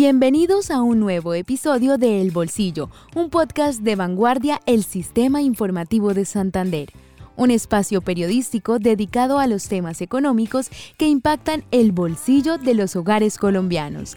Bienvenidos a un nuevo episodio de El Bolsillo, un podcast de vanguardia El Sistema Informativo de Santander, un espacio periodístico dedicado a los temas económicos que impactan el bolsillo de los hogares colombianos.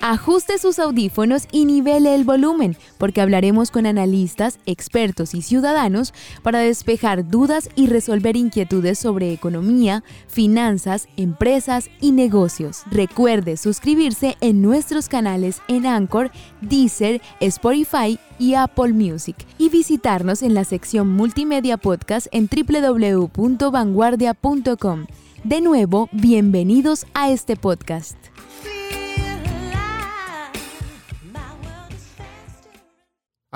Ajuste sus audífonos y nivele el volumen, porque hablaremos con analistas, expertos y ciudadanos para despejar dudas y resolver inquietudes sobre economía, finanzas, empresas y negocios. Recuerde suscribirse en nuestros canales en Anchor, Deezer, Spotify y Apple Music y visitarnos en la sección Multimedia Podcast en www.vanguardia.com. De nuevo, bienvenidos a este podcast.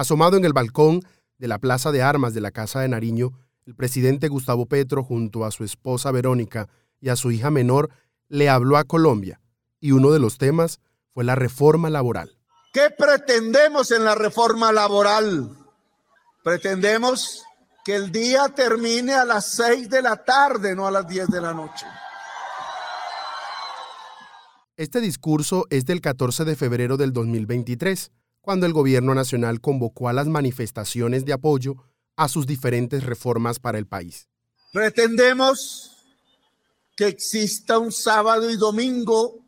Asomado en el balcón de la Plaza de Armas de la Casa de Nariño, el presidente Gustavo Petro, junto a su esposa Verónica y a su hija menor, le habló a Colombia, y uno de los temas fue la reforma laboral. ¿Qué pretendemos en la reforma laboral? Pretendemos que el día termine a las 6 de la tarde, no a las 10 de la noche. Este discurso es del 14 de febrero del 2023 cuando el gobierno nacional convocó a las manifestaciones de apoyo a sus diferentes reformas para el país. Pretendemos que exista un sábado y domingo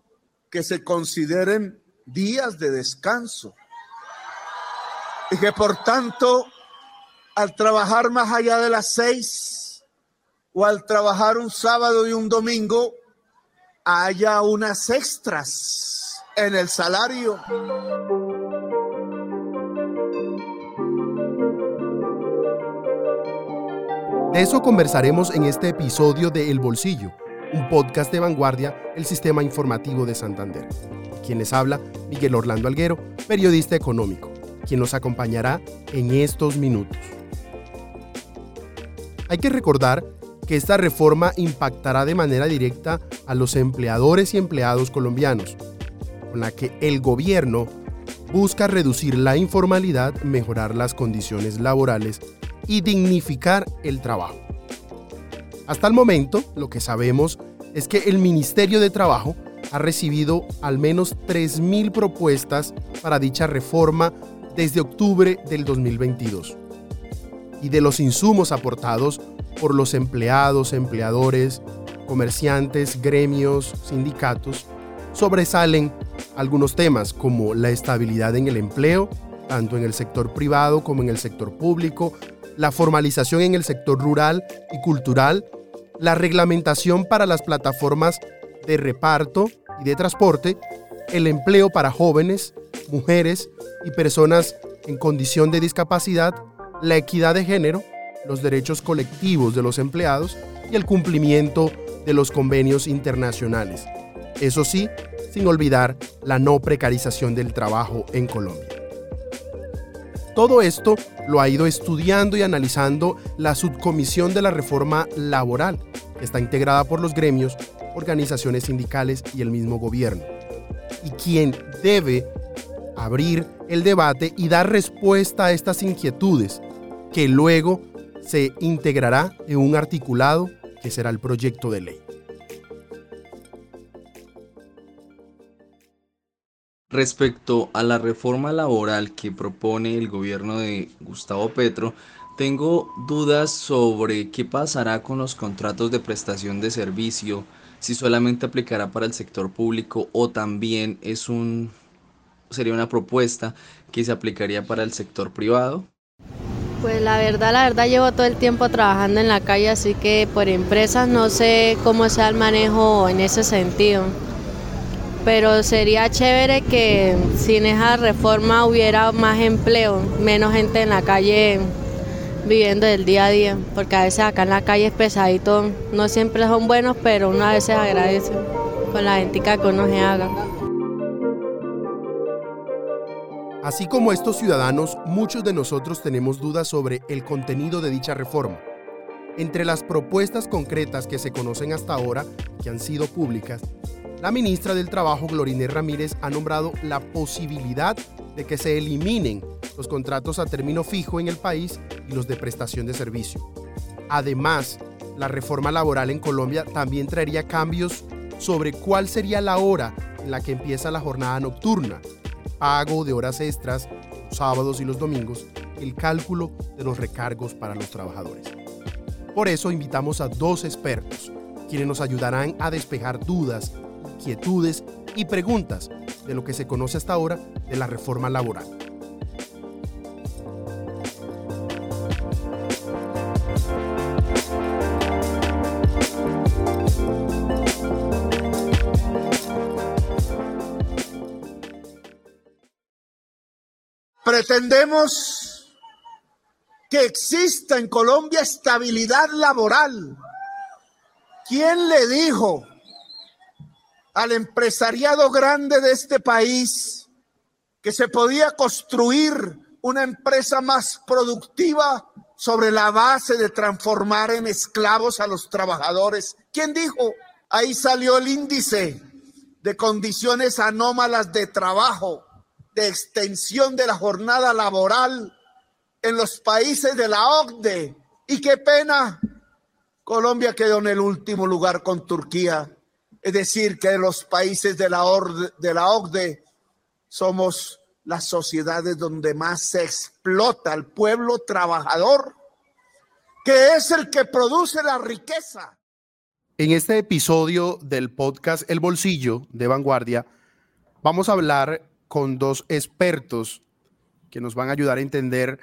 que se consideren días de descanso y que por tanto al trabajar más allá de las seis o al trabajar un sábado y un domingo haya unas extras en el salario. De eso conversaremos en este episodio de El Bolsillo, un podcast de vanguardia, el sistema informativo de Santander. Quien les habla, Miguel Orlando Alguero, periodista económico, quien nos acompañará en estos minutos. Hay que recordar que esta reforma impactará de manera directa a los empleadores y empleados colombianos, con la que el gobierno busca reducir la informalidad, mejorar las condiciones laborales y dignificar el trabajo. Hasta el momento, lo que sabemos es que el Ministerio de Trabajo ha recibido al menos 3.000 propuestas para dicha reforma desde octubre del 2022. Y de los insumos aportados por los empleados, empleadores, comerciantes, gremios, sindicatos, sobresalen algunos temas como la estabilidad en el empleo, tanto en el sector privado como en el sector público, la formalización en el sector rural y cultural, la reglamentación para las plataformas de reparto y de transporte, el empleo para jóvenes, mujeres y personas en condición de discapacidad, la equidad de género, los derechos colectivos de los empleados y el cumplimiento de los convenios internacionales. Eso sí, sin olvidar la no precarización del trabajo en Colombia. Todo esto lo ha ido estudiando y analizando la subcomisión de la reforma laboral, que está integrada por los gremios, organizaciones sindicales y el mismo gobierno, y quien debe abrir el debate y dar respuesta a estas inquietudes, que luego se integrará en un articulado que será el proyecto de ley. Respecto a la reforma laboral que propone el gobierno de Gustavo Petro, tengo dudas sobre qué pasará con los contratos de prestación de servicio, si solamente aplicará para el sector público o también es un sería una propuesta que se aplicaría para el sector privado. Pues la verdad, la verdad llevo todo el tiempo trabajando en la calle, así que por empresas no sé cómo sea el manejo en ese sentido pero sería chévere que sin esa reforma hubiera más empleo, menos gente en la calle viviendo del día a día, porque a veces acá en la calle es pesadito, no siempre son buenos, pero uno a veces agradece con la gente que uno se haga. Así como estos ciudadanos, muchos de nosotros tenemos dudas sobre el contenido de dicha reforma. Entre las propuestas concretas que se conocen hasta ahora, que han sido públicas, la ministra del Trabajo, Glorine Ramírez, ha nombrado la posibilidad de que se eliminen los contratos a término fijo en el país y los de prestación de servicio. Además, la reforma laboral en Colombia también traería cambios sobre cuál sería la hora en la que empieza la jornada nocturna, pago de horas extras, sábados y los domingos, el cálculo de los recargos para los trabajadores. Por eso invitamos a dos expertos, quienes nos ayudarán a despejar dudas, inquietudes y preguntas de lo que se conoce hasta ahora de la reforma laboral. Pretendemos que exista en Colombia estabilidad laboral. ¿Quién le dijo al empresariado grande de este país que se podía construir una empresa más productiva sobre la base de transformar en esclavos a los trabajadores? ¿Quién dijo? Ahí salió el índice de condiciones anómalas de trabajo de extensión de la jornada laboral en los países de la OCDE. Y qué pena, Colombia quedó en el último lugar con Turquía. Es decir, que los países de la, de la OCDE somos las sociedades donde más se explota al pueblo trabajador, que es el que produce la riqueza. En este episodio del podcast El Bolsillo de Vanguardia, vamos a hablar con dos expertos que nos van a ayudar a entender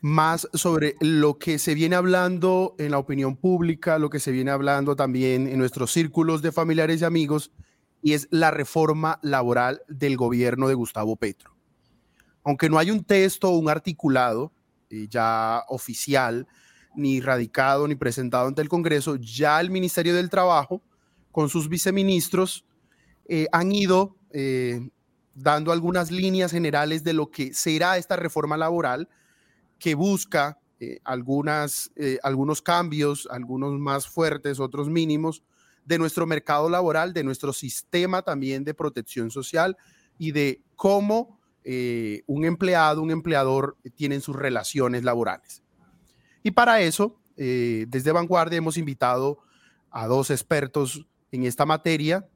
más sobre lo que se viene hablando en la opinión pública, lo que se viene hablando también en nuestros círculos de familiares y amigos, y es la reforma laboral del gobierno de Gustavo Petro. Aunque no hay un texto un articulado eh, ya oficial, ni radicado, ni presentado ante el Congreso, ya el Ministerio del Trabajo, con sus viceministros, eh, han ido eh, dando algunas líneas generales de lo que será esta reforma laboral que busca eh, eh, algunos cambios, algunos más fuertes, otros mínimos, de nuestro mercado laboral, de nuestro sistema también de protección social y de cómo eh, un empleado, un empleador tienen sus relaciones laborales. Y para eso, desde Vanguardia hemos invitado a dos expertos en esta materia,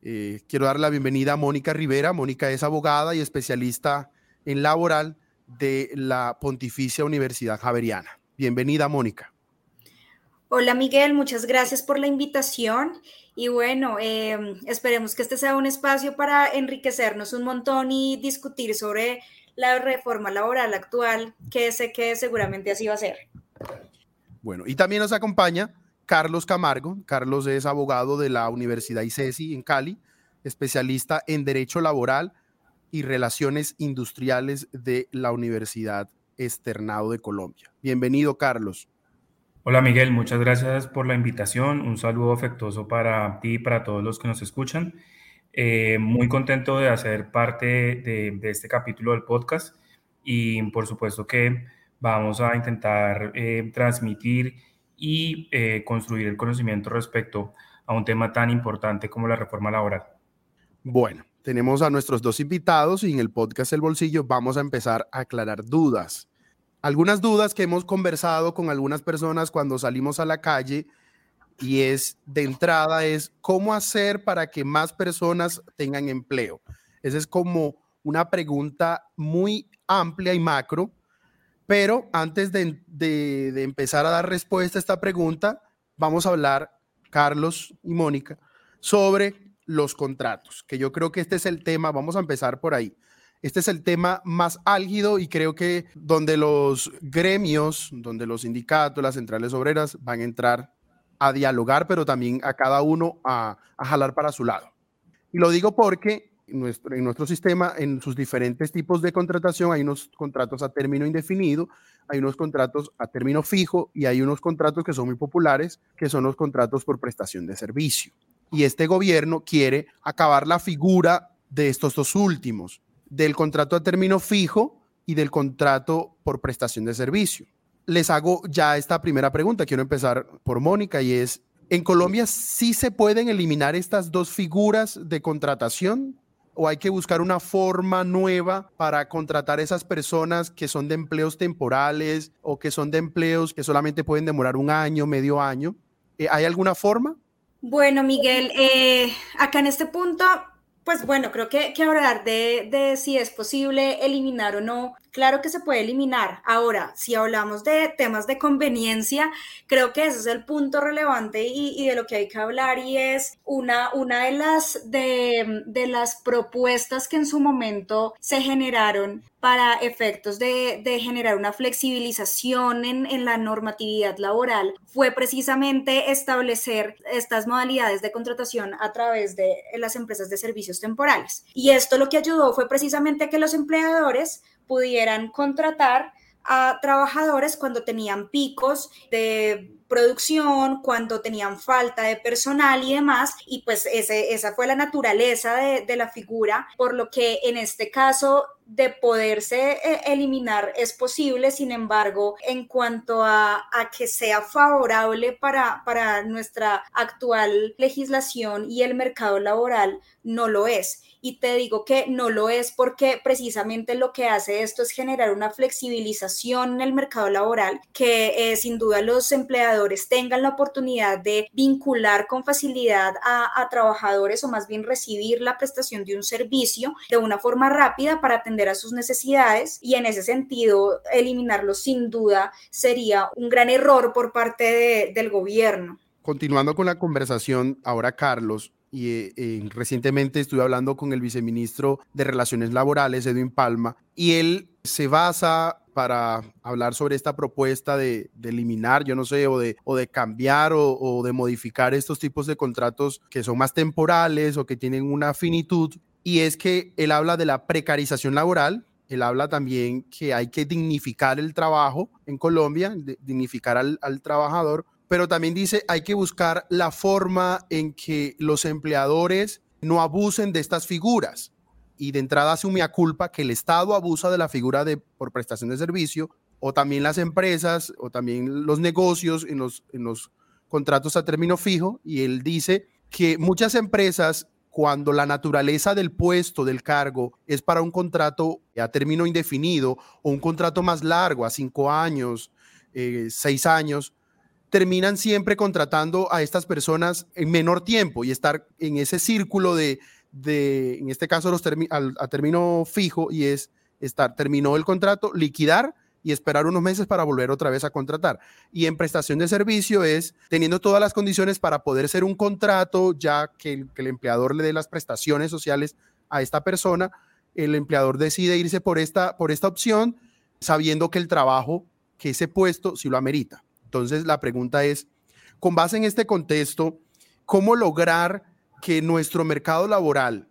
quiero dar la bienvenida a Mónica Rivera. Mónica es abogada y especialista en laboral de la Pontificia Universidad Javeriana. Bienvenida, Mónica. Hola, Miguel. Muchas gracias por la invitación. Y bueno, em, esperemos que este sea un espacio para enriquecernos un montón y discutir sobre la reforma laboral actual, que sé que seguramente así va a ser. Bueno, y también nos acompaña Carlos Camargo. Carlos es abogado de la Universidad ICESI en Cali, especialista en Derecho Laboral y Relaciones Industriales de la Universidad Externado de Colombia. Bienvenido, Carlos. Hola Miguel, muchas gracias por la invitación. Un saludo afectuoso para ti y para todos los que nos escuchan. Eh, muy contento de hacer parte de, este capítulo del podcast y por supuesto que vamos a intentar eh, transmitir y eh, construir el conocimiento respecto a un tema tan importante como la reforma laboral. Bueno, tenemos a nuestros dos invitados y en el podcast El Bolsillo vamos a empezar a aclarar dudas. Algunas dudas que hemos conversado con algunas personas cuando salimos a la calle y es de entrada es cómo hacer para que más personas tengan empleo. Esa es como una pregunta muy amplia y macro pero antes de, empezar a dar respuesta a esta pregunta, vamos a hablar, Carlos y Mónica, sobre los contratos, que yo creo que este es el tema, vamos a empezar por ahí. Este es el tema más álgido y creo que donde los gremios, donde los sindicatos, las centrales obreras van a entrar a dialogar, pero también a cada uno a, a jalar para su lado. Y lo digo porque nuestro, en nuestro sistema, en sus diferentes tipos de contratación, hay unos contratos a término indefinido, hay unos contratos a término fijo y hay unos contratos que son muy populares, que son los contratos por prestación de servicio. Y este gobierno quiere acabar la figura de estos dos últimos, del contrato a término fijo y del contrato por prestación de servicio. Les hago ya esta primera pregunta. Quiero empezar por Mónica y es, ¿en Colombia sí se pueden eliminar estas dos figuras de contratación? o hay que buscar una forma nueva para contratar esas personas que son de empleos temporales o que son de empleos que solamente pueden demorar un año, medio año? Eh, ¿Hay alguna forma? Bueno, Miguel, eh, acá en este punto Pues bueno, creo que, que hablar de, de, si es posible eliminar o no, claro que se puede eliminar. Ahora, si hablamos de temas de conveniencia, creo que ese es el punto relevante y, de lo que hay que hablar y es una, una de, las, de, las propuestas que en su momento se generaron para efectos de, de generar una flexibilización en, en la normatividad laboral fue precisamente establecer estas modalidades de contratación a través de las empresas de servicios temporales. Y esto lo que ayudó fue precisamente que los empleadores pudieran contratar a trabajadores cuando tenían picos de producción, cuando tenían falta de personal y demás, y pues ese, esa fue la naturaleza de, de la figura, por lo que en este caso de poderse eh, eliminar es posible, sin embargo, en cuanto a, a que sea favorable para, para nuestra actual legislación y el mercado laboral, no lo es. Y te digo que no lo es porque precisamente lo que hace esto es generar una flexibilización en el mercado laboral que eh, sin duda los empleadores tengan la oportunidad de vincular con facilidad a, trabajadores o más bien recibir la prestación de un servicio de una forma rápida para atender a sus necesidades y en ese sentido eliminarlo sin duda sería un gran error por parte de, del gobierno. Continuando con la conversación, ahora Carlos, y eh, recientemente estuve hablando con el viceministro de Relaciones Laborales, Edwin Palma, y él se basa para hablar sobre esta propuesta de, eliminar, yo no sé, o de, cambiar o, o, de modificar estos tipos de contratos que son más temporales o que tienen una finitud. Y es que él habla de la precarización laboral, él habla también que hay que dignificar el trabajo en Colombia, dignificar al, al trabajador, pero también dice hay que buscar la forma en que los empleadores no abusen de estas figuras. Y de entrada asume a culpa que el Estado abusa de la figura de por prestación de servicio, o también las empresas, o también los negocios en los, en los contratos a término fijo. Y él dice que muchas empresas, cuando la naturaleza del puesto, del cargo, es para un contrato a término indefinido o un contrato más largo, a cinco años, eh, seis años, terminan siempre contratando a estas personas en menor tiempo y estar en ese círculo de, de en este caso, los al, a término fijo y es estar, terminó el contrato, liquidar y esperar unos meses para volver otra vez a contratar. Y en prestación de servicio es teniendo todas las condiciones para poder ser un contrato, ya que el, que el empleador le dé las prestaciones sociales a esta persona, el empleador decide irse por esta, por esta opción, sabiendo que el trabajo, que ese puesto, si lo amerita. Entonces, la pregunta es, con base en este contexto, ¿cómo lograr que nuestro mercado laboral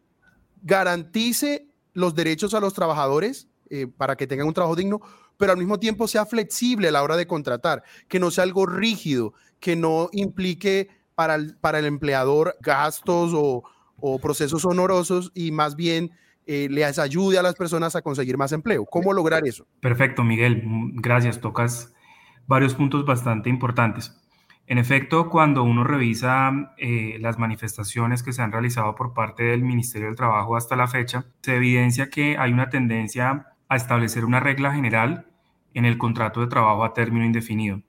garantice los derechos a los trabajadores eh, para que tengan un trabajo digno, pero al mismo tiempo sea flexible a la hora de contratar, que no sea algo rígido, que no implique para el, para el empleador gastos o, o procesos honorosos y más bien eh, les ayude a las personas a conseguir más empleo. ¿Cómo lograr eso? Perfecto, Miguel. Gracias. Tocas varios puntos bastante importantes. En efecto, cuando uno revisa eh, las manifestaciones que se han realizado por parte del Ministerio del Trabajo hasta la fecha, se evidencia que hay una tendencia a establecer una regla general en el contrato de trabajo a término indefinido.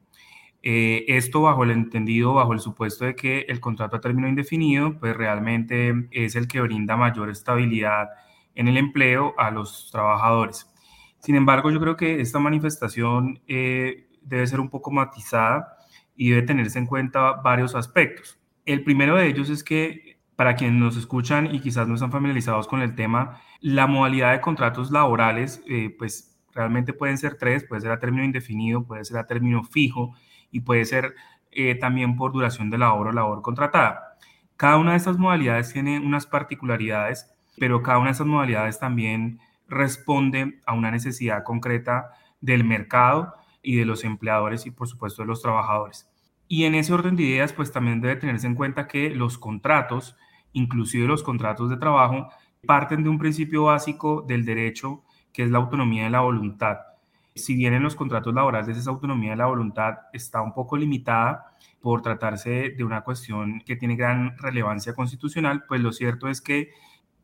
Eh, esto bajo el entendido, bajo el supuesto de que el contrato a término indefinido, pues realmente es el que brinda mayor estabilidad en el empleo a los trabajadores. Sin embargo, yo creo que esta manifestación eh, debe ser un poco matizada y debe tenerse en cuenta varios aspectos. El primero de ellos es que para quienes nos escuchan y quizás no están familiarizados con el tema, la modalidad de contratos laborales, eh, pues realmente pueden ser tres, puede ser a término indefinido, puede ser a término fijo y puede ser eh, también por duración de labor o labor contratada. Cada una de estas modalidades tiene unas particularidades, pero cada una de estas modalidades también responde a una necesidad concreta del mercado y de los empleadores y por supuesto de los trabajadores. Y en ese orden de ideas, pues también debe tenerse en cuenta que los contratos, inclusive los contratos de trabajo, parten de un principio básico del derecho, que es la autonomía de la voluntad. Si bien en los contratos laborales esa autonomía de la voluntad está un poco limitada por tratarse de una cuestión que tiene gran relevancia constitucional, pues lo cierto es que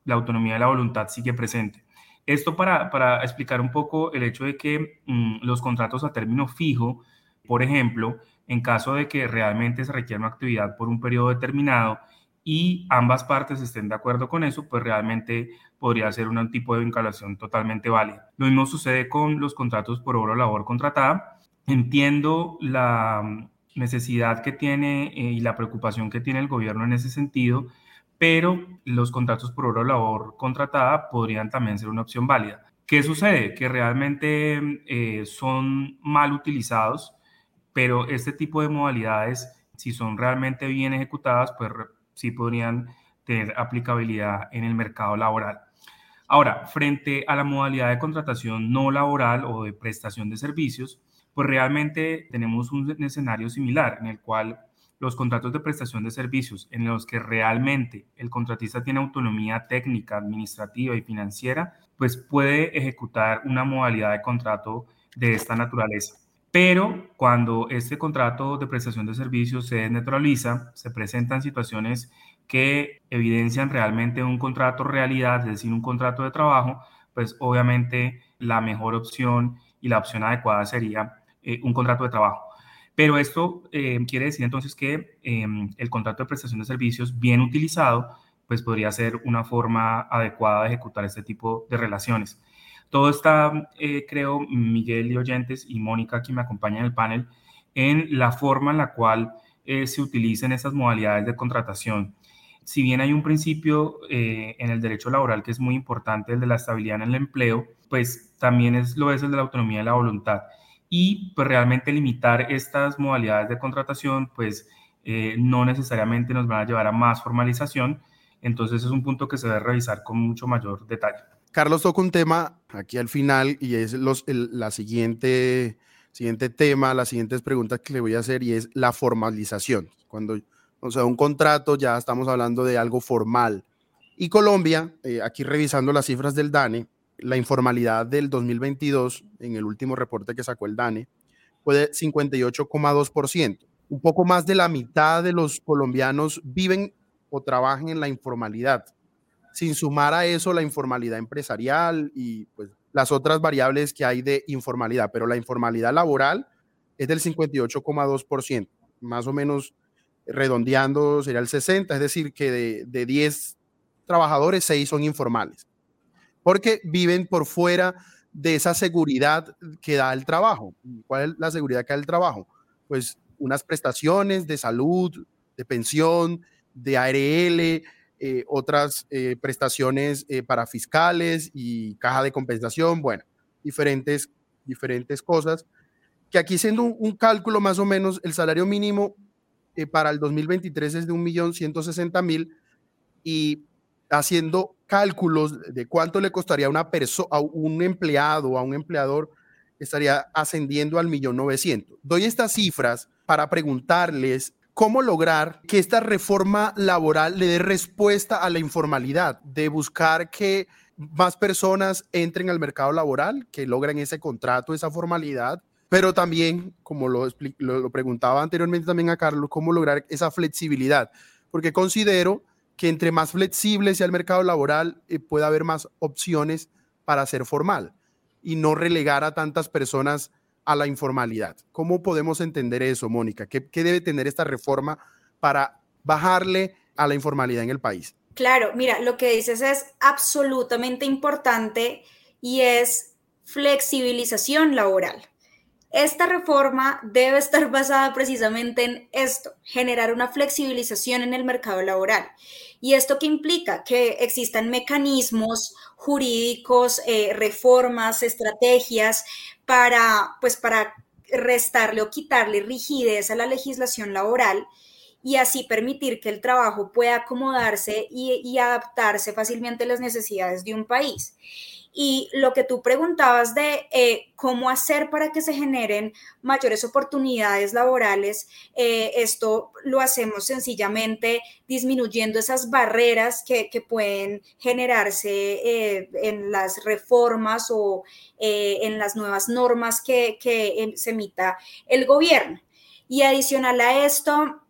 la autonomía de la voluntad sigue presente. Esto para, para explicar un poco el hecho de que mmm, los contratos a término fijo, por ejemplo, en caso de que realmente se requiera una actividad por un periodo determinado y ambas partes estén de acuerdo con eso, pues realmente podría ser un tipo de vinculación totalmente válida. Lo mismo sucede con los contratos por obra o labor contratada. Entiendo la necesidad que tiene eh, y la preocupación que tiene el gobierno en ese sentido, pero los contratos por obra o labor contratada podrían también ser una opción válida. ¿Qué sucede? Que realmente eh, son mal utilizados, pero este tipo de modalidades, si son realmente bien ejecutadas, pues sí podrían tener aplicabilidad en el mercado laboral. Ahora, frente a la modalidad de contratación no laboral o de prestación de servicios, pues realmente tenemos un escenario similar en el cual los contratos de prestación de servicios en los que realmente el contratista tiene autonomía técnica, administrativa y financiera, pues puede ejecutar una modalidad de contrato de esta naturaleza. Pero cuando este contrato de prestación de servicios se desnaturaliza, se presentan situaciones que evidencian realmente un contrato realidad, es decir, un contrato de trabajo, pues obviamente la mejor opción y la opción adecuada sería eh, un contrato de trabajo. Pero esto eh, quiere decir entonces que em, el contrato de prestación de servicios bien utilizado, pues podría ser una forma adecuada de ejecutar este tipo de relaciones. Todo está, eh, creo, Miguel y oyentes y Mónica, que me acompaña en el panel, en la forma en la cual se utilizan estas modalidades de contratación. Si bien hay un principio en el derecho laboral que es muy importante, el de la estabilidad en el empleo, pues también es, lo es el de la autonomía de la voluntad y pues realmente limitar estas modalidades de contratación pues eh, no necesariamente nos van a llevar a más formalización, entonces es un punto que se debe revisar con mucho mayor detalle. Carlos toca un tema aquí al final y es los, la siguiente, siguiente tema, las siguientes preguntas que le voy a hacer y es la formalización. Cuando, o sea, un contrato ya estamos hablando de algo formal. Y Colombia, eh, aquí revisando las cifras del DANE, la informalidad del 2022, en el último reporte que sacó el DANE, fue de 58,2%. Un poco más de la mitad de los colombianos viven o trabajan en la informalidad, sin sumar a eso la informalidad empresarial y pues, las otras variables que hay de informalidad, pero la informalidad laboral es del 58,2%, más o menos redondeando sería el 60, es decir, que de, de 10 trabajadores, 6 son informales porque viven por fuera de esa seguridad que da el trabajo. ¿Cuál es la seguridad que da el trabajo? Pues unas prestaciones de salud, de pensión, de ARL, eh, otras eh, prestaciones eh, para fiscales y caja de compensación, bueno, diferentes, diferentes cosas. Que aquí siendo un, un cálculo más o menos, el salario mínimo para el 2023 es de 1.160.000 y haciendo cálculos de cuánto le costaría una persona, a un empleado, a un empleador, estaría ascendiendo al millón novecientos. Doy estas cifras para preguntarles cómo lograr que esta reforma laboral le dé respuesta a la informalidad, de buscar que más personas entren al mercado laboral, que logren ese contrato, esa formalidad, pero también, como lo, lo preguntaba anteriormente también a Carlos, cómo lograr esa flexibilidad, porque considero que entre más flexible sea el mercado laboral, eh, pueda haber más opciones para ser formal y no relegar a tantas personas a la informalidad. ¿Cómo podemos entender eso, Mónica? ¿Qué, ¿Qué, debe tener esta reforma para bajarle a la informalidad en el país? Claro, mira, lo que dices es absolutamente importante y es flexibilización laboral. Esta reforma debe estar basada precisamente en esto, generar una flexibilización en el mercado laboral. ¿Y esto qué implica? Que existan mecanismos jurídicos, eh, reformas, estrategias para, pues, para restarle o quitarle rigidez a la legislación laboral y así permitir que el trabajo pueda acomodarse y adaptarse fácilmente a las necesidades de un país. Y lo que tú preguntabas de eh, cómo hacer para que se generen mayores oportunidades laborales, eh, esto lo hacemos sencillamente disminuyendo esas barreras que, pueden generarse eh, en las reformas o en las nuevas normas que, em, se emita el gobierno. Y adicional a esto,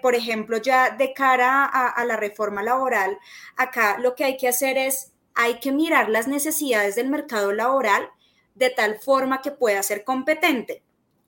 por ejemplo, ya de cara a, la reforma laboral, acá lo que hay que hacer es hay que mirar las necesidades del mercado laboral de tal forma que pueda ser competente.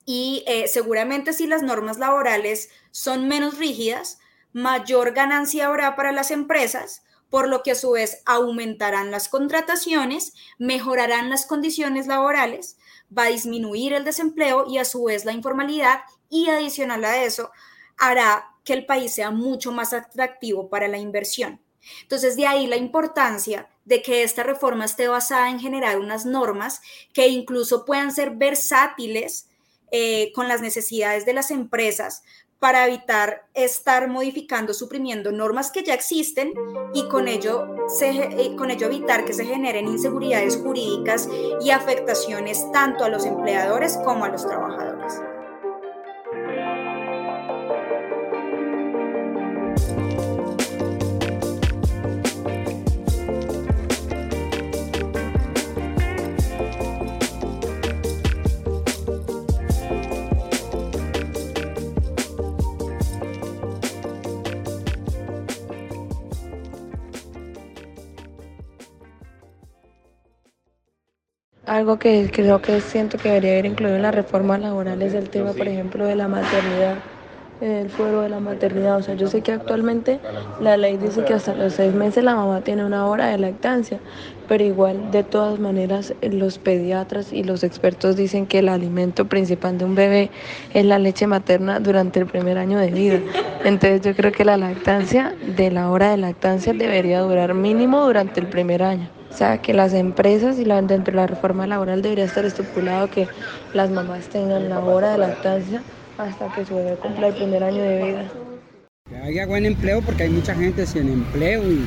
Y eh, seguramente si las normas laborales son menos rígidas, mayor ganancia habrá para las empresas, por lo que a su vez aumentarán las contrataciones, mejorarán las condiciones laborales, va a disminuir el desempleo y a su vez la informalidad y adicional a eso hará que el país sea mucho más atractivo para la inversión. Entonces, de ahí la importancia de que esta reforma esté basada en generar unas normas que incluso puedan ser versátiles eh, con las necesidades de las empresas para evitar estar modificando, suprimiendo normas que ya existen y con ello, se, con ello evitar que se generen inseguridades jurídicas y afectaciones tanto a los empleadores como a los trabajadores. Algo que creo que siento que debería haber incluido en la reforma laboral es el tema, por ejemplo, de la maternidad, el fuero de la maternidad. O sea, yo sé que actualmente la ley dice que hasta los seis meses la mamá tiene una hora de lactancia, pero igual, de todas maneras, los pediatras y los expertos dicen que el alimento principal de un bebé es la leche materna durante el primer año de vida. Entonces yo creo que la lactancia, de la hora de lactancia, debería durar mínimo durante el primer año. O sea, que las empresas y la, dentro de la reforma laboral debería estar estipulado que las mamás tengan la hora de lactancia hasta que su bebé cumpla el primer año de vida. Que haya buen empleo porque hay mucha gente sin empleo y,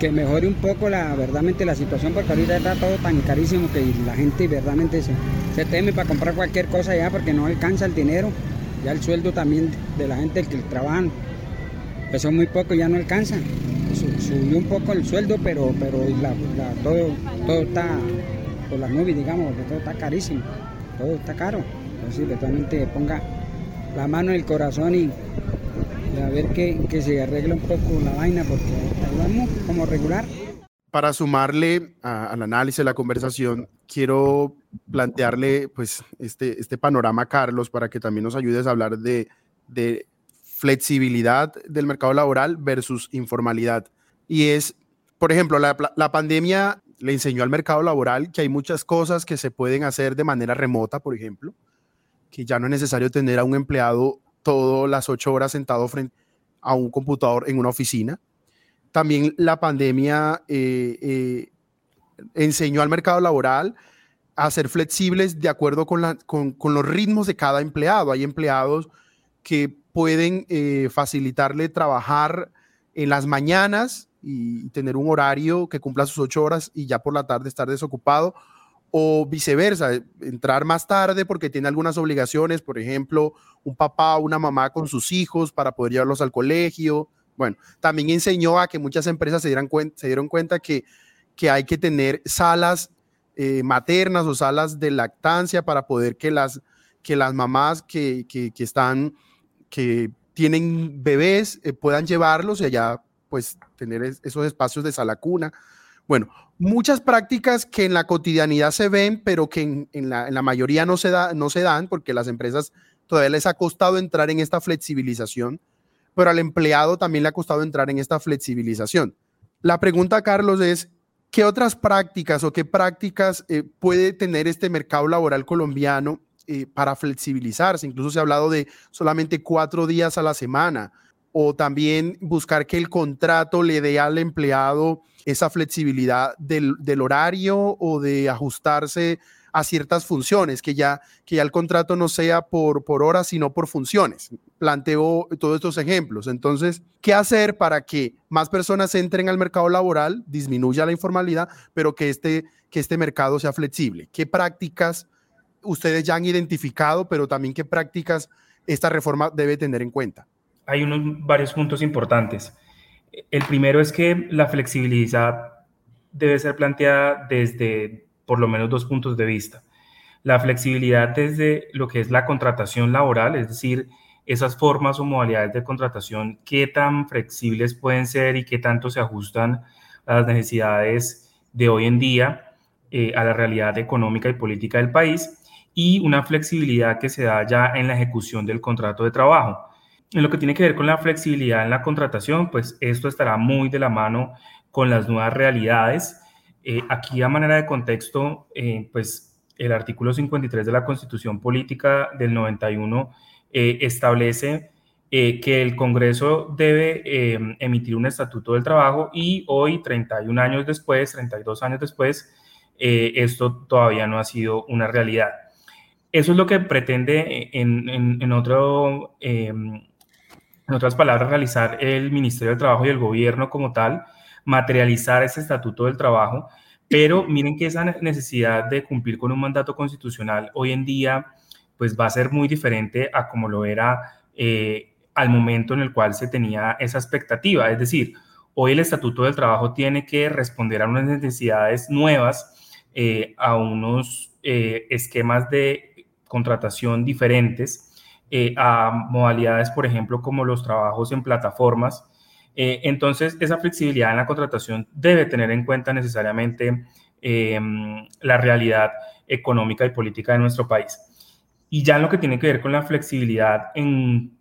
que mejore un poco la verdaderamente la situación porque ahorita está todo tan carísimo que la gente verdaderamente se, se teme para comprar cualquier cosa ya porque no alcanza el dinero. Ya el sueldo también de la gente que trabajan, pues son muy poco, ya no alcanza subió un poco el sueldo, pero, pero todo, todo está por las nubes, digamos, porque todo está carísimo, todo está caro. Entonces, totalmente ponga la mano en el corazón y, a ver que, que, se arregle un poco la vaina, porque vamos como regular. Para sumarle al análisis de la conversación, quiero plantearle pues, este, este panorama, Carlos, para que también nos ayudes a hablar de, de flexibilidad del mercado laboral versus informalidad. Y es, por ejemplo, la, pandemia le enseñó al mercado laboral que hay muchas cosas que se pueden hacer de manera remota, por ejemplo, que ya no es necesario tener a un empleado todas las ocho horas sentado frente a un computador en una oficina. También la pandemia eh, eh, enseñó al mercado laboral a ser flexibles de acuerdo con, los ritmos de cada empleado. Hay empleados que pueden eh, facilitarle trabajar en las mañanas y tener un horario que cumpla sus ocho horas y ya por la tarde estar desocupado o viceversa, entrar más tarde porque tiene algunas obligaciones, por ejemplo, un papá o una mamá con sus hijos para poder llevarlos al colegio. Bueno, también enseñó a que muchas empresas se, dieran se dieron cuenta que, que hay que tener salas eh, maternas o salas de lactancia para poder que las, que las mamás que, que, que están que tienen bebés eh, puedan llevarlos y allá pues tener esos espacios de sala cuna. Bueno, muchas prácticas que en la cotidianidad se ven, pero que en, la, mayoría no se, da, no se dan porque las empresas todavía les ha costado entrar en esta flexibilización, pero al empleado también le ha costado entrar en esta flexibilización. La pregunta, Carlos, es, ¿qué otras prácticas o qué prácticas eh, puede tener este mercado laboral colombiano eh, para flexibilizarse. Incluso se ha hablado de solamente cuatro días a la semana o también buscar que el contrato le dé al empleado esa flexibilidad del, horario o de ajustarse a ciertas funciones, que ya, que ya el contrato no sea por, por horas, sino por funciones. Planteo todos estos ejemplos. Entonces, ¿qué hacer para que más personas entren al mercado laboral, disminuya la informalidad, pero que este, que este mercado sea flexible? ¿Qué prácticas ustedes ya han identificado, pero también qué prácticas esta reforma debe tener en cuenta? Hay unos varios puntos importantes. El primero es que la flexibilidad debe ser planteada desde por lo menos dos puntos de vista. La flexibilidad desde lo que es la contratación laboral, es decir, esas formas o modalidades de contratación, qué tan flexibles pueden ser y qué tanto se ajustan a las necesidades de hoy en día, eh, a la realidad económica y política del país y una flexibilidad que se da ya en la ejecución del contrato de trabajo. En lo que tiene que ver con la flexibilidad en la contratación, pues esto estará muy de la mano con las nuevas realidades. Eh, aquí a manera de contexto, eh, pues el artículo 53 de la Constitución Política del 91 eh, establece que el Congreso debe emitir un estatuto del trabajo y hoy, 31 años después, 32 años después, esto todavía no ha sido una realidad. Eso es lo que pretende en, en otro en otras palabras, realizar el Ministerio del Trabajo y el gobierno como tal, materializar ese estatuto del trabajo, pero miren que esa necesidad de cumplir con un mandato constitucional hoy en día, pues va a ser muy diferente a como lo era eh, al momento en el cual se tenía esa expectativa. Es decir, hoy el estatuto del trabajo tiene que responder a unas necesidades nuevas, eh, a unos eh, esquemas de contratación diferentes eh, a modalidades, por ejemplo, como los trabajos en plataformas. Eh, entonces, esa flexibilidad en la contratación debe tener en cuenta necesariamente em, la realidad económica y política de nuestro país. Y ya en lo que tiene que ver con la flexibilidad en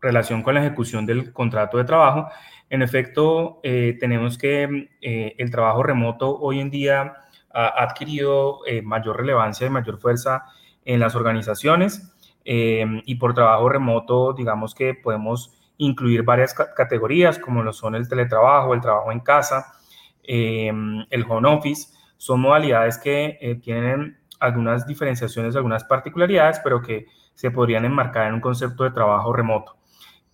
relación con la ejecución del contrato de trabajo, en efecto, eh, tenemos que el trabajo remoto hoy en día ha adquirido mayor relevancia y mayor fuerza en las organizaciones. Em, y por trabajo remoto, digamos que podemos incluir varias categorías como lo son el teletrabajo, el trabajo en casa, em, el home office. Son modalidades que eh, tienen algunas diferenciaciones, algunas particularidades, pero que se podrían enmarcar en un concepto de trabajo remoto.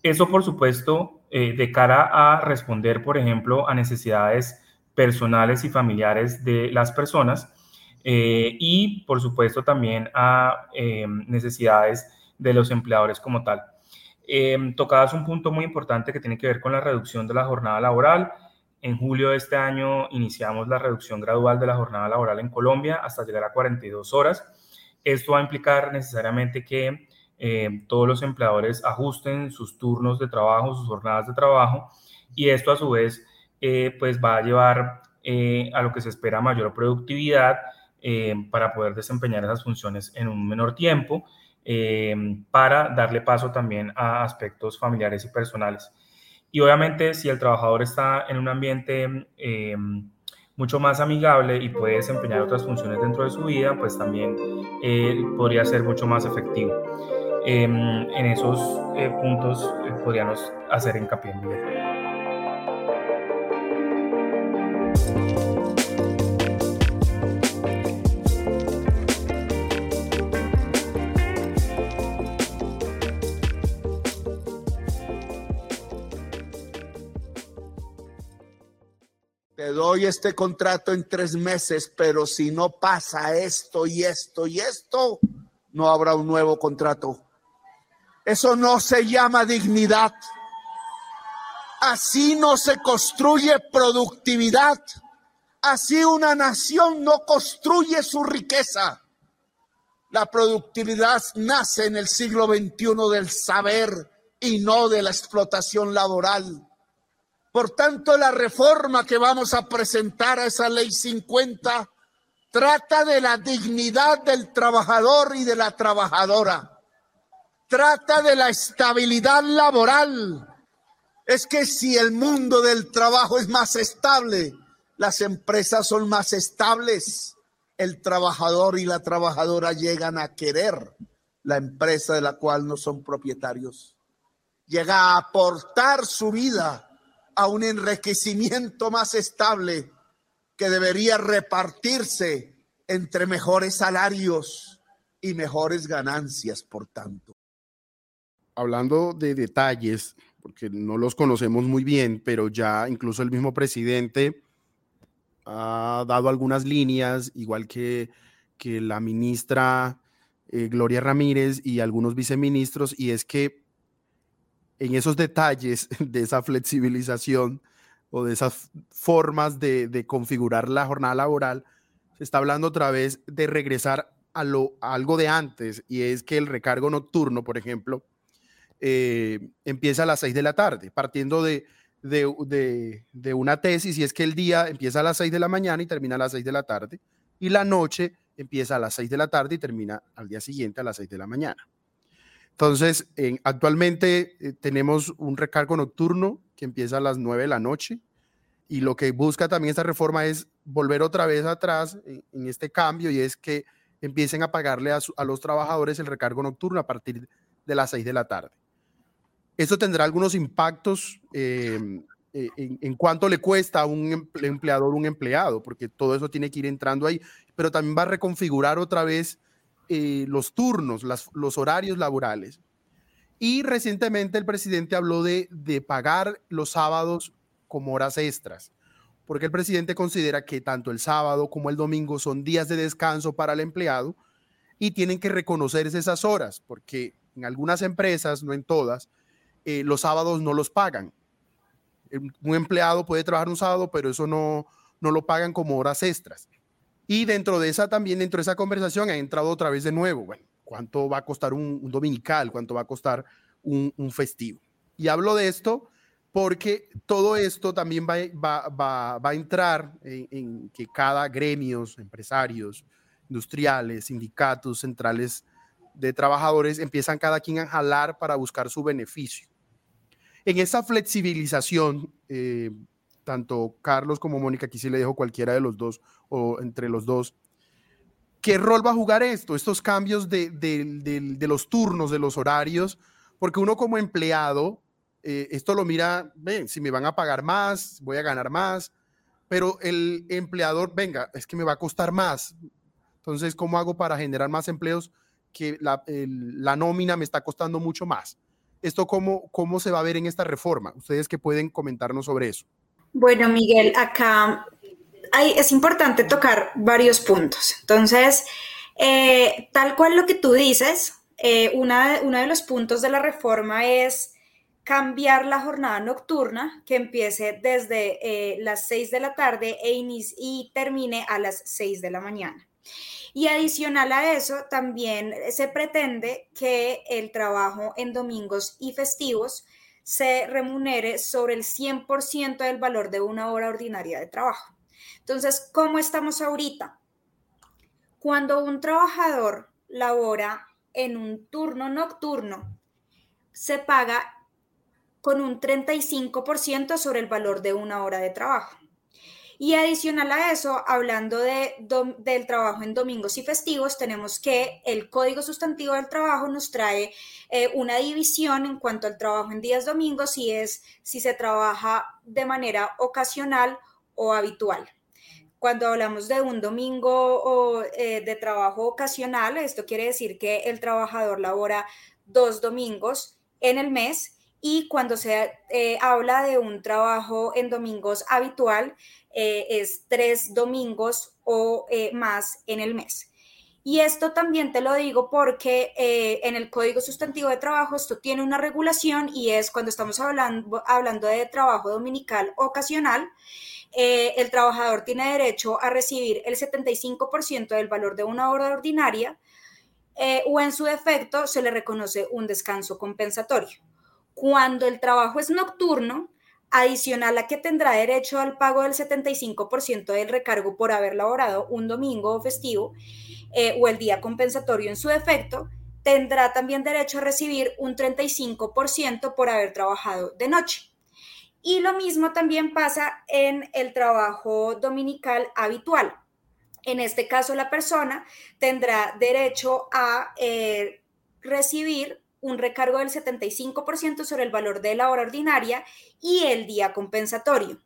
Eso, por supuesto, eh, de cara a responder, por ejemplo, a necesidades personales y familiares de las personas, eh, y por supuesto también a eh, necesidades de los empleadores como tal. Eh, tocadas un punto muy importante que tiene que ver con la reducción de la jornada laboral. En julio de este año iniciamos la reducción gradual de la jornada laboral en Colombia hasta llegar a 42 horas. Esto va a implicar necesariamente que eh, todos los empleadores ajusten sus turnos de trabajo, sus jornadas de trabajo, y esto a su vez pues va a llevar a lo que se espera mayor productividad, eh, para poder desempeñar esas funciones en un menor tiempo, eh, para darle paso también a aspectos familiares y personales. Y obviamente si el trabajador está en un ambiente eh, mucho más amigable y puede desempeñar otras funciones dentro de su vida, pues también podría ser mucho más efectivo. en esos puntos podríamos hacer hincapié en este contrato en tres meses, pero si no pasa esto y esto y esto, no habrá un nuevo contrato. Eso no se llama dignidad. Así no se construye productividad. Así una nación no construye su riqueza. La productividad nace en el siglo XXI del saber y no de la explotación laboral. Por tanto, la reforma que vamos a presentar a esa ley 50 trata de la dignidad del trabajador y de la trabajadora. Trata de la estabilidad laboral. Es que si el mundo del trabajo es más estable, las empresas son más estables, el trabajador y la trabajadora llegan a querer la empresa de la cual no son propietarios. Llega a aportar su vida a un enriquecimiento más estable que debería repartirse entre mejores salarios y mejores ganancias, por tanto. Hablando de detalles, porque no los conocemos muy bien, pero ya incluso el mismo presidente ha dado algunas líneas, igual que, que la ministra eh, Gloria Ramírez y algunos viceministros, y es que en esos detalles de esa flexibilización o de esas formas de, configurar la jornada laboral, se está hablando otra vez de regresar a, lo, algo de antes, y es que el recargo nocturno, por ejemplo, eh, empieza a las 6 de la tarde, partiendo de, una tesis, y es que el día empieza a las 6 de la mañana y termina a las 6 de la tarde, y la noche empieza a las 6 de la tarde y termina al día siguiente a las 6 de la mañana. Entonces, actualmente eh, tenemos un recargo nocturno que empieza a las 9 de la noche y lo que busca también esta reforma es volver otra vez atrás en, este cambio y es que empiecen a pagarle a, los trabajadores el recargo nocturno a partir de las 6 de la tarde. Esto tendrá algunos impactos em, eh, en, cuánto le cuesta a un empleador un empleado, porque todo eso tiene que ir entrando ahí, pero también va a reconfigurar otra vez eh, los turnos, los horarios laborales. Y recientemente el presidente habló de, de pagar los sábados como horas extras, porque el presidente considera que tanto el sábado como el domingo son días de descanso para el empleado y tienen que reconocerse esas horas, porque en algunas empresas, no en todas, eh, los sábados no los pagan. Un empleado puede trabajar un sábado, pero eso no, no lo pagan como horas extras. Y dentro de esa también, dentro de esa conversación, ha entrado otra vez de nuevo, bueno, ¿cuánto va a costar un, dominical? ¿Cuánto va a costar un, festivo? Y hablo de esto porque todo esto también va, va, va, a entrar en, en, que cada gremios, empresarios, industriales, sindicatos, centrales de trabajadores empiezan cada quien a jalar para buscar su beneficio. En esa flexibilización, eh, tanto Carlos como Mónica, aquí sí le dejo cualquiera de los dos o entre los dos, ¿qué rol va a jugar esto? Estos cambios de, los turnos, de los horarios, porque uno como empleado, eh, esto lo mira, ven, si me van a pagar más, voy a ganar más, pero el empleador, venga, es que me va a costar más. Entonces, ¿cómo hago para generar más empleos que la, la nómina me está costando mucho más? ¿Esto cómo, cómo se va a ver en esta reforma? Ustedes que pueden comentarnos sobre eso. Bueno, Miguel, acá hay, es importante tocar varios puntos. Entonces, eh, tal cual lo que tú dices, eh, una, uno de los puntos de la reforma es cambiar la jornada nocturna que empiece desde eh, las 6 de la tarde e y termine a las 6 de la mañana. Y adicional a eso, también se pretende que el trabajo en domingos y festivos se remunere sobre el 100% del valor de una hora ordinaria de trabajo. Entonces, ¿cómo estamos ahorita? Cuando un trabajador labora en un turno nocturno, se paga con un 35% sobre el valor de una hora de trabajo. Y adicional a eso, hablando de, del trabajo en domingos y festivos, tenemos que el Código Sustantivo del Trabajo nos trae eh, una división en cuanto al trabajo en días domingos y es si se trabaja de manera ocasional o habitual. Cuando hablamos de un domingo eh, de trabajo ocasional, esto quiere decir que el trabajador labora dos domingos en el mes y cuando se eh, habla de un trabajo en domingos habitual, eh, es tres domingos o eh, más en el mes. Y esto también te lo digo porque en el Código Sustantivo de Trabajo esto tiene una regulación y es cuando estamos hablando, hablando de trabajo dominical ocasional, el trabajador tiene derecho a recibir el 75% del valor de una hora ordinaria o en su defecto se le reconoce un descanso compensatorio. Cuando el trabajo es nocturno, adicional a que tendrá derecho al pago del 75% del recargo por haber laborado un domingo o festivo eh, o el día compensatorio en su defecto, tendrá también derecho a recibir un 35% por haber trabajado de noche. Y lo mismo también pasa en el trabajo dominical habitual. En este caso, la persona tendrá derecho a eh, recibir un recargo del 75% sobre el valor de la hora ordinaria y el día compensatorio.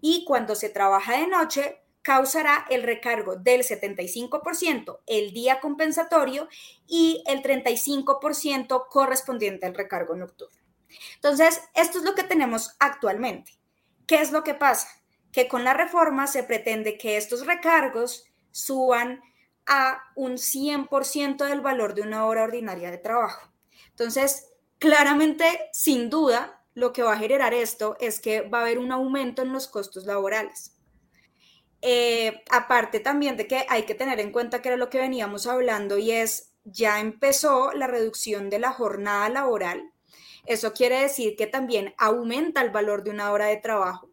Y cuando se trabaja de noche, causará el recargo del 75%, el día compensatorio y el 35% correspondiente al recargo nocturno. Entonces, esto es lo que tenemos actualmente. ¿Qué es lo que pasa? Que con la reforma se pretende que estos recargos suban a un 100% del valor de una hora ordinaria de trabajo. Entonces, claramente, sin duda, lo que va a generar esto es que va a haber un aumento en los costos laborales. Eh, aparte también de que hay que tener en cuenta que era lo que veníamos hablando y es, ya empezó la reducción de la jornada laboral. Eso quiere decir que también aumenta el valor de una hora de trabajo.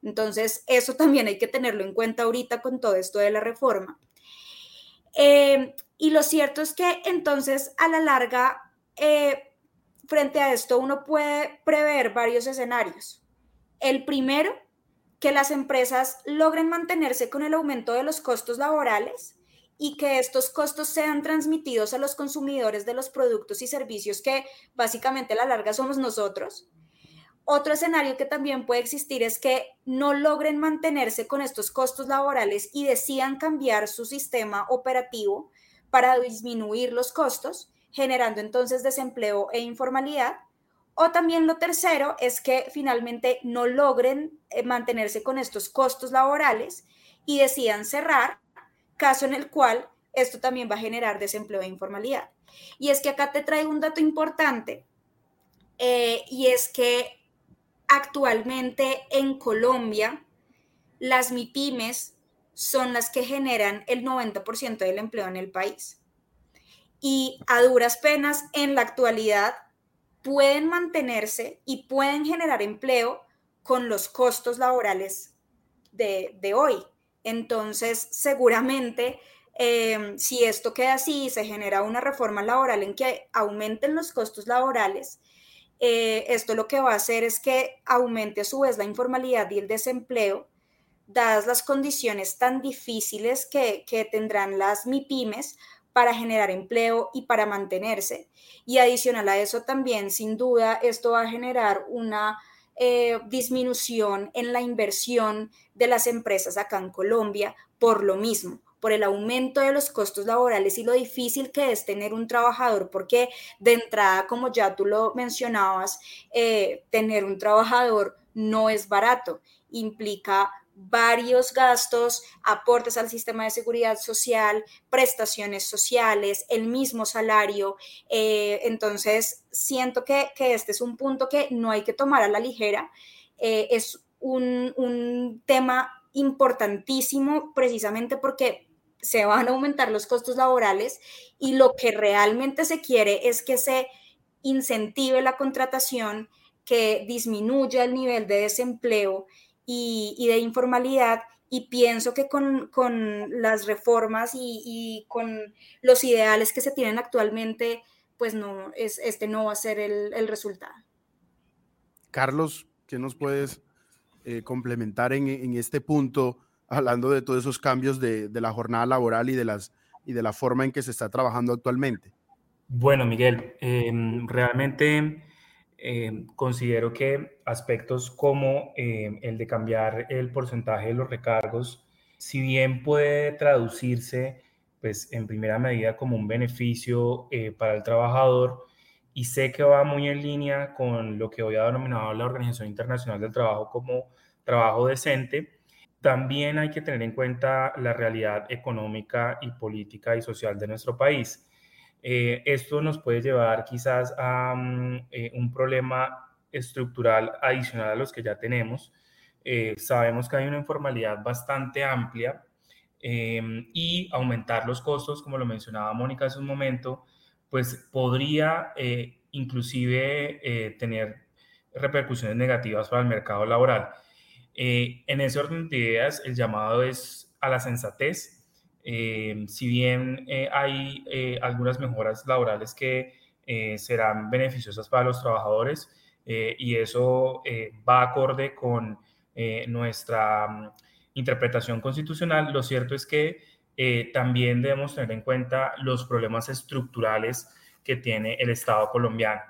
Entonces, eso también hay que tenerlo en cuenta ahorita con todo esto de la reforma. Eh, y lo cierto es que entonces, a la larga, eh, frente a esto uno puede prever varios escenarios. El primero, que las empresas logren mantenerse con el aumento de los costos laborales y que estos costos sean transmitidos a los consumidores de los productos y servicios que básicamente a la larga somos nosotros. Otro escenario que también puede existir es que no logren mantenerse con estos costos laborales y decidan cambiar su sistema operativo para disminuir los costos, generando entonces desempleo e informalidad. O también lo tercero es que finalmente no logren eh, mantenerse con estos costos laborales y decidan cerrar caso en el cual esto también va a generar desempleo e informalidad. Y es que acá te traigo un dato importante, eh, y es que actualmente en Colombia las MIPIMES son las que generan el 90% del empleo en el país. Y a duras penas en la actualidad pueden mantenerse y pueden generar empleo con los costos laborales de, de hoy. Entonces, seguramente, em, si esto queda así, se genera una reforma laboral en que aumenten los costos laborales, eh, esto lo que va a hacer es que aumente a su vez la informalidad y el desempleo, dadas las condiciones tan difíciles que, que tendrán las MIPIMES para generar empleo y para mantenerse. Y adicional a eso también, sin duda, esto va a generar una eh, disminución en la inversión de las empresas acá en Colombia por lo mismo, por el aumento de los costos laborales y lo difícil que es tener un trabajador, porque de entrada, como ya tú lo mencionabas, eh, tener un trabajador no es barato, implica varios gastos, aportes al sistema de seguridad social, prestaciones sociales, el mismo salario. Eh, entonces, siento que, este es un punto que no hay que tomar a la ligera. Eh, es un, un tema importantísimo precisamente porque se van a aumentar los costos laborales y lo que realmente se quiere es que se incentive la contratación, que disminuya el nivel de desempleo y, de informalidad y pienso que con, las reformas y, con los ideales que se tienen actualmente, pues no, es, este no va a ser el, resultado. Carlos, ¿qué nos puedes eh, complementar en, este punto, hablando de todos esos cambios de, la jornada laboral y de, las, y de la forma en que se está trabajando actualmente? Bueno, Miguel, em, realmente eh, considero que aspectos como eh, el de cambiar el porcentaje de los recargos, si bien puede traducirse pues en primera medida como un beneficio eh, para el trabajador y sé que va muy en línea con lo que hoy ha denominado la Organización Internacional del Trabajo como trabajo decente, también hay que tener en cuenta la realidad económica y política y social de nuestro país. Eh, esto nos puede llevar quizás a mm, eh, un problema estructural adicional a los que ya tenemos. Eh, sabemos que hay una informalidad bastante amplia em, y aumentar los costos, como lo mencionaba Mónica hace un momento, pues podría inclusive tener repercusiones negativas para el mercado laboral. en ese orden de ideas, el llamado es a la sensatez eh, si bien eh, hay eh, algunas mejoras laborales que serán beneficiosas para los trabajadores y eso va acorde con nuestra mm, interpretación constitucional, lo cierto es que también debemos tener en cuenta los problemas estructurales que tiene el Estado colombiano.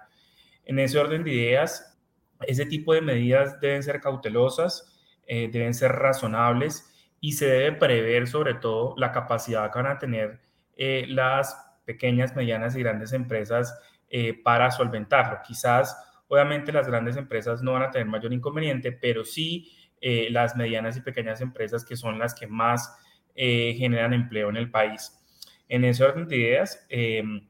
En ese orden de ideas, ese tipo de medidas deben ser cautelosas, deben ser razonables y se debe prever sobre todo la capacidad que van a tener eh, las pequeñas, medianas y grandes empresas eh, para solventarlo. Quizás, obviamente, las grandes empresas no van a tener mayor inconveniente, pero sí eh, las medianas y pequeñas empresas que son las que más generan empleo en el país. En ese orden de ideas, em,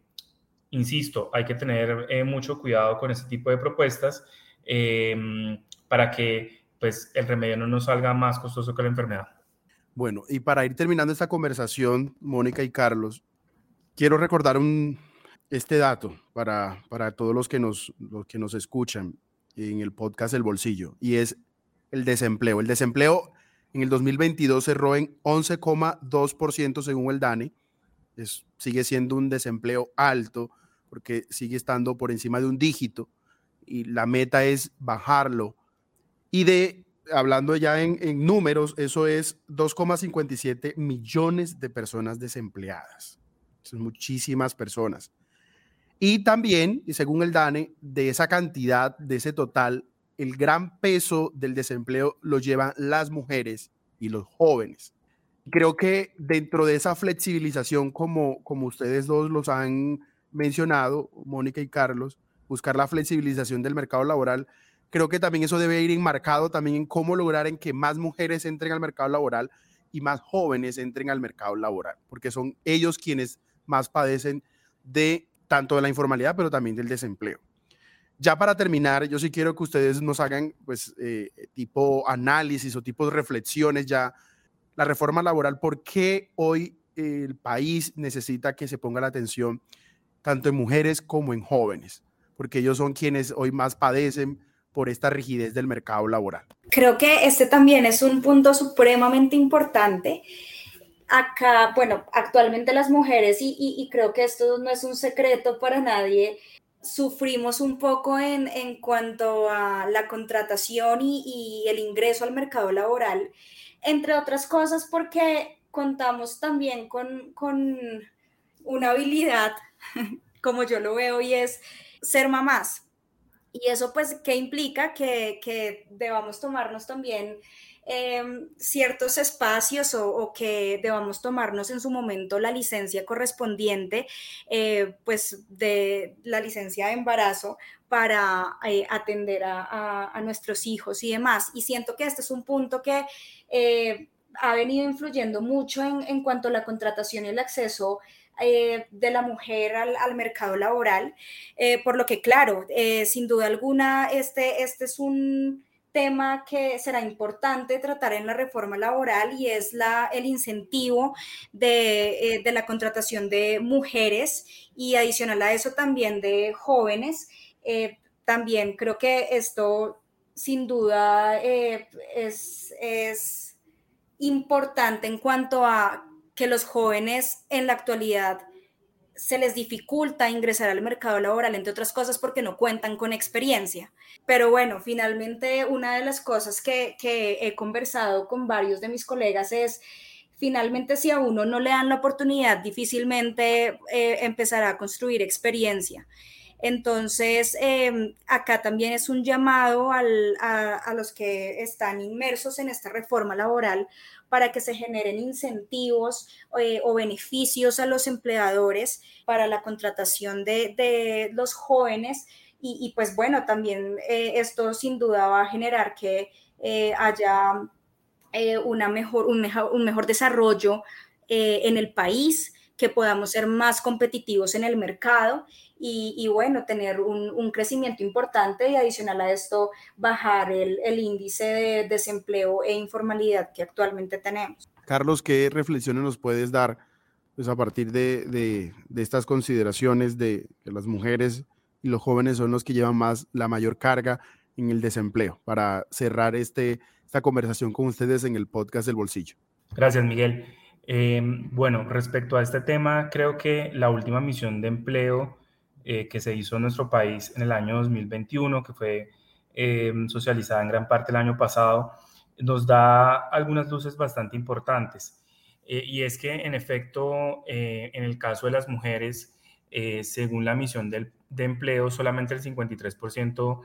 insisto, hay que tener mucho cuidado con este tipo de propuestas em, para que pues, el remedio no nos salga más costoso que la enfermedad. Bueno, y para ir terminando esta conversación, Mónica y Carlos, quiero recordar un, este dato para, para todos los que, nos, los que nos escuchan en el podcast El Bolsillo, y es el desempleo. El desempleo en el 2022 cerró en 11,2% según el DANE. Es, sigue siendo un desempleo alto porque sigue estando por encima de un dígito y la meta es bajarlo. Y de, hablando ya en, números, eso es 2,57 millones de personas desempleadas. Son muchísimas personas. Y también, y según el DANE, de esa cantidad, de ese total, el gran peso del desempleo lo llevan las mujeres y los jóvenes. Creo que dentro de esa flexibilización, como, como ustedes dos los han mencionado, Mónica y Carlos, buscar la flexibilización del mercado laboral, creo que también eso debe ir enmarcado también en cómo lograr en que más mujeres entren al mercado laboral y más jóvenes entren al mercado laboral, porque son ellos quienes más padecen de tanto de la informalidad, pero también del desempleo. Ya para terminar, yo sí quiero que ustedes nos hagan, pues, eh, tipo análisis o tipo reflexiones ya. La reforma laboral, ¿por qué hoy el país necesita que se ponga la atención tanto en mujeres como en jóvenes? Porque ellos son quienes hoy más padecen por esta rigidez del mercado laboral. Creo que este también es un punto supremamente importante. Acá, bueno, actualmente las mujeres, y, creo que esto no es un secreto para nadie, sufrimos un poco en, en cuanto a la contratación y, y, el ingreso al mercado laboral, entre otras cosas porque contamos también con, con una habilidad, como yo lo veo, y es ser mamás. Y eso pues, ¿qué implica? Que, que debamos tomarnos también Em, ciertos espacios o, que debamos tomarnos en su momento la licencia correspondiente, eh, pues de la licencia de embarazo para eh, atender a, nuestros hijos y demás. Y siento que este es un punto que eh, ha venido influyendo mucho en, cuanto a la contratación y el acceso de la mujer al, mercado laboral, por lo que, claro, sin duda alguna, este, este es un tema que será importante tratar en la reforma laboral y es la, el incentivo de, eh, la contratación de mujeres y adicional a eso también de jóvenes. Eh, también creo que esto sin duda eh, es, es importante en cuanto a que los jóvenes en la actualidad se les dificulta ingresar al mercado laboral, entre otras cosas porque no cuentan con experiencia. Pero bueno, finalmente una de las cosas que, he conversado con varios de mis colegas es, finalmente si a uno no le dan la oportunidad, difícilmente eh, empezará a construir experiencia. Entonces, em, acá también es un llamado a, los que están inmersos en esta reforma laboral para que se generen incentivos eh, o beneficios a los empleadores para la contratación de, los jóvenes. Y, pues bueno, también eh, esto sin duda va a generar que eh, haya una mejor, un, mejor, un mejor desarrollo en el país, que podamos ser más competitivos en el mercado y, bueno, tener un, crecimiento importante y adicional a esto, bajar el, índice de desempleo e informalidad que actualmente tenemos. Carlos, ¿qué reflexiones nos puedes dar pues, a partir de, estas consideraciones de que las mujeres y los jóvenes son los que llevan más la mayor carga en el desempleo para cerrar este, esta conversación con ustedes en el podcast del bolsillo? Gracias, Miguel. Eh, bueno, respecto a este tema, creo que la última misión de empleo eh, que se hizo en nuestro país en el año 2021, que fue eh, socializada en gran parte el año pasado, nos da algunas luces bastante importantes. y es que, en efecto, en el caso de las mujeres, según la misión del, de empleo, solamente el 53%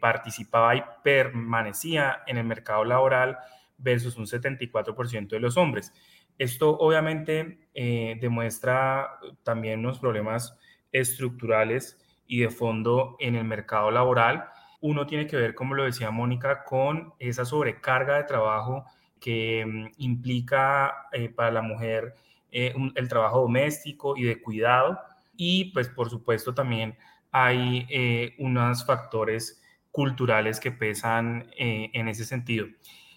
participaba y permanecía en el mercado laboral versus un 74% de los hombres. Esto obviamente eh, demuestra también unos problemas estructurales y de fondo en el mercado laboral. Uno tiene que ver, como lo decía Mónica, con esa sobrecarga de trabajo que mm, implica eh, para la mujer eh, el trabajo doméstico y de cuidado. Y pues por supuesto también hay unos factores culturales que pesan en ese sentido.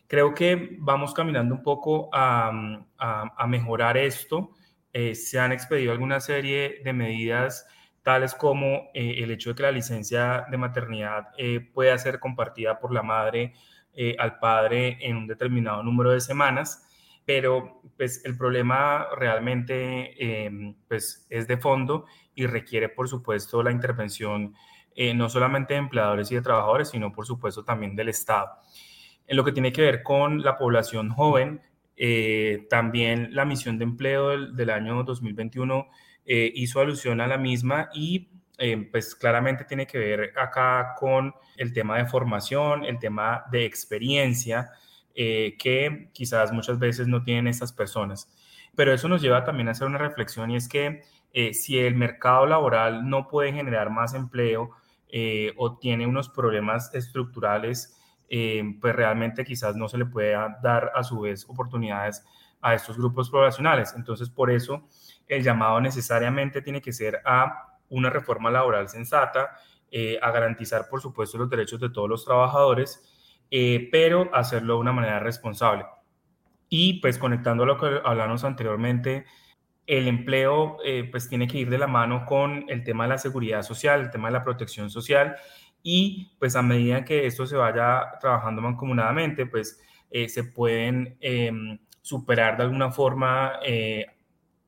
Creo que vamos caminando un poco a, mm, mejorar esto. Eh, se han expedido alguna serie de medidas tales como eh, el hecho de que la licencia de maternidad eh, pueda ser compartida por la madre al padre en un determinado número de semanas. pero pues el problema realmente em, pues es de fondo y requiere por supuesto la intervención no solamente de empleadores y de trabajadores, sino por supuesto también del Estado. En lo que tiene que ver con la población joven, eh, también la misión de empleo del, año 2021 eh, hizo alusión a la misma y pues claramente tiene que ver acá con el tema de formación, el tema de experiencia, eh, que quizás muchas veces no tienen estas personas. Pero eso nos lleva también a hacer una reflexión y es que eh, si el mercado laboral no puede generar más empleo eh, o tiene unos problemas estructurales, pues realmente quizás no se le pueda dar a su vez oportunidades a estos grupos poblacionales. Entonces, por eso el llamado necesariamente tiene que ser a una reforma laboral sensata, a garantizar, por supuesto, los derechos de todos los trabajadores eh, pero hacerlo de una manera responsable. Y pues conectando a lo que hablamos anteriormente, el empleo eh, pues tiene que ir de la mano con el tema de la seguridad social, el tema de la protección social y pues a medida que esto se vaya trabajando mancomunadamente, pues eh, se pueden em, superar de alguna forma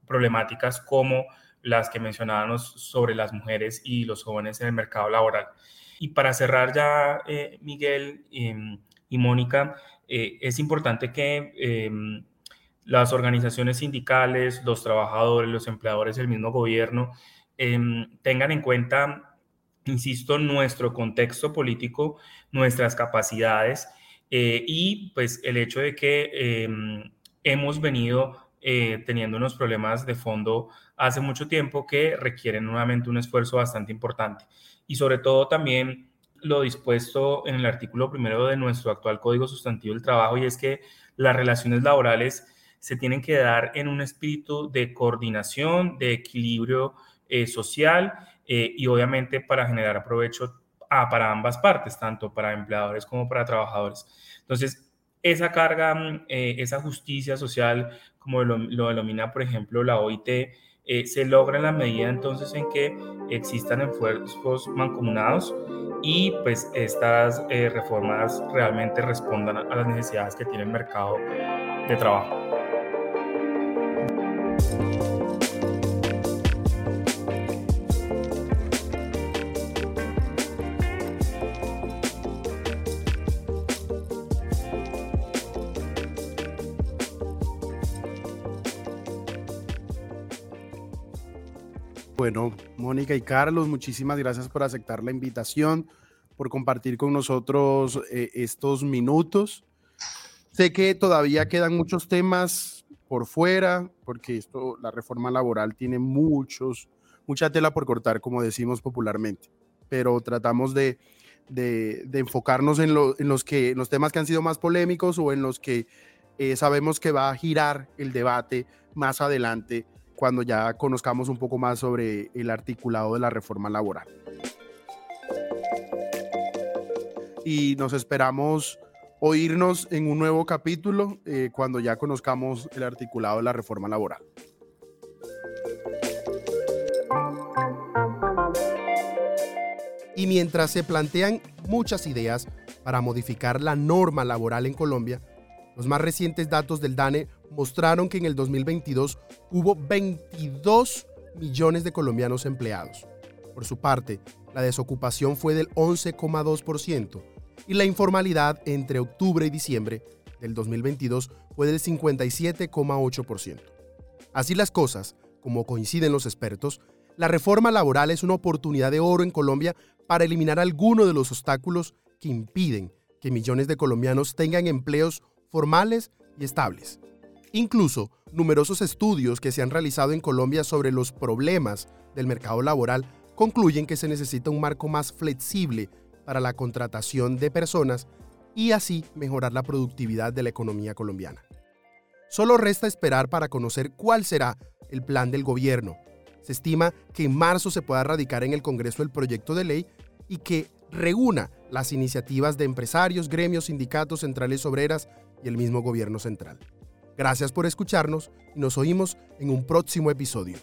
problemáticas como las que mencionábamos sobre las mujeres y los jóvenes en el mercado laboral. Y para cerrar ya, eh, Miguel em, y Mónica, eh, es importante que em, las organizaciones sindicales, los trabajadores, los empleadores, el mismo gobierno, tengan en cuenta, insisto, nuestro contexto político, nuestras capacidades eh, y pues el hecho de que hemos venido teniendo unos problemas de fondo hace mucho tiempo que requieren nuevamente un esfuerzo bastante importante. Y sobre todo también lo dispuesto en el artículo primero de nuestro actual Código Sustantivo del Trabajo y es que las relaciones laborales se tienen que dar en un espíritu de coordinación, de equilibrio eh, social eh, y obviamente para generar provecho para ambas partes, tanto para empleadores como para trabajadores. Entonces, esa carga, mm, eh, esa justicia social, como lo, lo denomina, por ejemplo, la OIT, eh, se logra en la medida entonces en que existan esfuerzos mancomunados y pues estas eh, reformas realmente respondan a las necesidades que tiene el mercado de trabajo. Bueno, Mónica y Carlos, muchísimas gracias por aceptar la invitación, por compartir con nosotros eh, estos minutos. Sé que todavía quedan muchos temas por fuera, porque esto, la reforma laboral tiene muchos, mucha tela por cortar, como decimos popularmente, pero tratamos de, enfocarnos en, los que, los temas que han sido más polémicos o en los que eh, sabemos que va a girar el debate más adelante cuando ya conozcamos un poco más sobre el articulado de la reforma laboral. Y nos esperamos oírnos en un nuevo capítulo eh, cuando ya conozcamos el articulado de la reforma laboral. Y mientras se plantean muchas ideas para modificar la norma laboral en Colombia, los más recientes datos del DANE mostraron que en el 2022 hubo 22 millones de colombianos empleados. Por su parte, la desocupación fue del 11,2% y la informalidad entre octubre y diciembre del 2022 fue del 57,8%. Así las cosas, como coinciden los expertos, la reforma laboral es una oportunidad de oro en Colombia para eliminar algunos de los obstáculos que impiden que millones de colombianos tengan empleos formales y estables. Incluso, numerosos estudios que se han realizado en Colombia sobre los problemas del mercado laboral concluyen que se necesita un marco más flexible para la contratación de personas y así mejorar la productividad de la economía colombiana. Solo resta esperar para conocer cuál será el plan del gobierno. Se estima que en marzo se pueda radicar en el Congreso el proyecto de ley y que reúna las iniciativas de empresarios, gremios, sindicatos, centrales obreras y el mismo gobierno central. Gracias por escucharnos y nos oímos en un próximo episodio.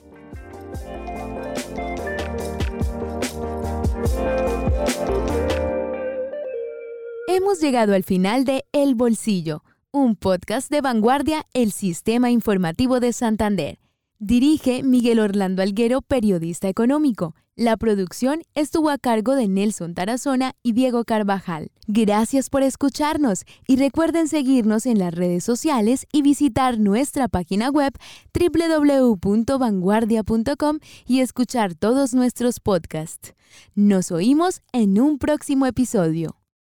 Hemos llegado al final de El Bolsillo un podcast de vanguardia, el Sistema Informativo de Santander. Dirige Miguel Orlando Alguero, periodista económico. La producción estuvo a cargo de Nelson Tarazona y Diego Carvajal. Gracias por escucharnos y recuerden seguirnos en las redes sociales y visitar nuestra página web www.vanguardia.com y escuchar todos nuestros podcasts. Nos oímos en un próximo episodio.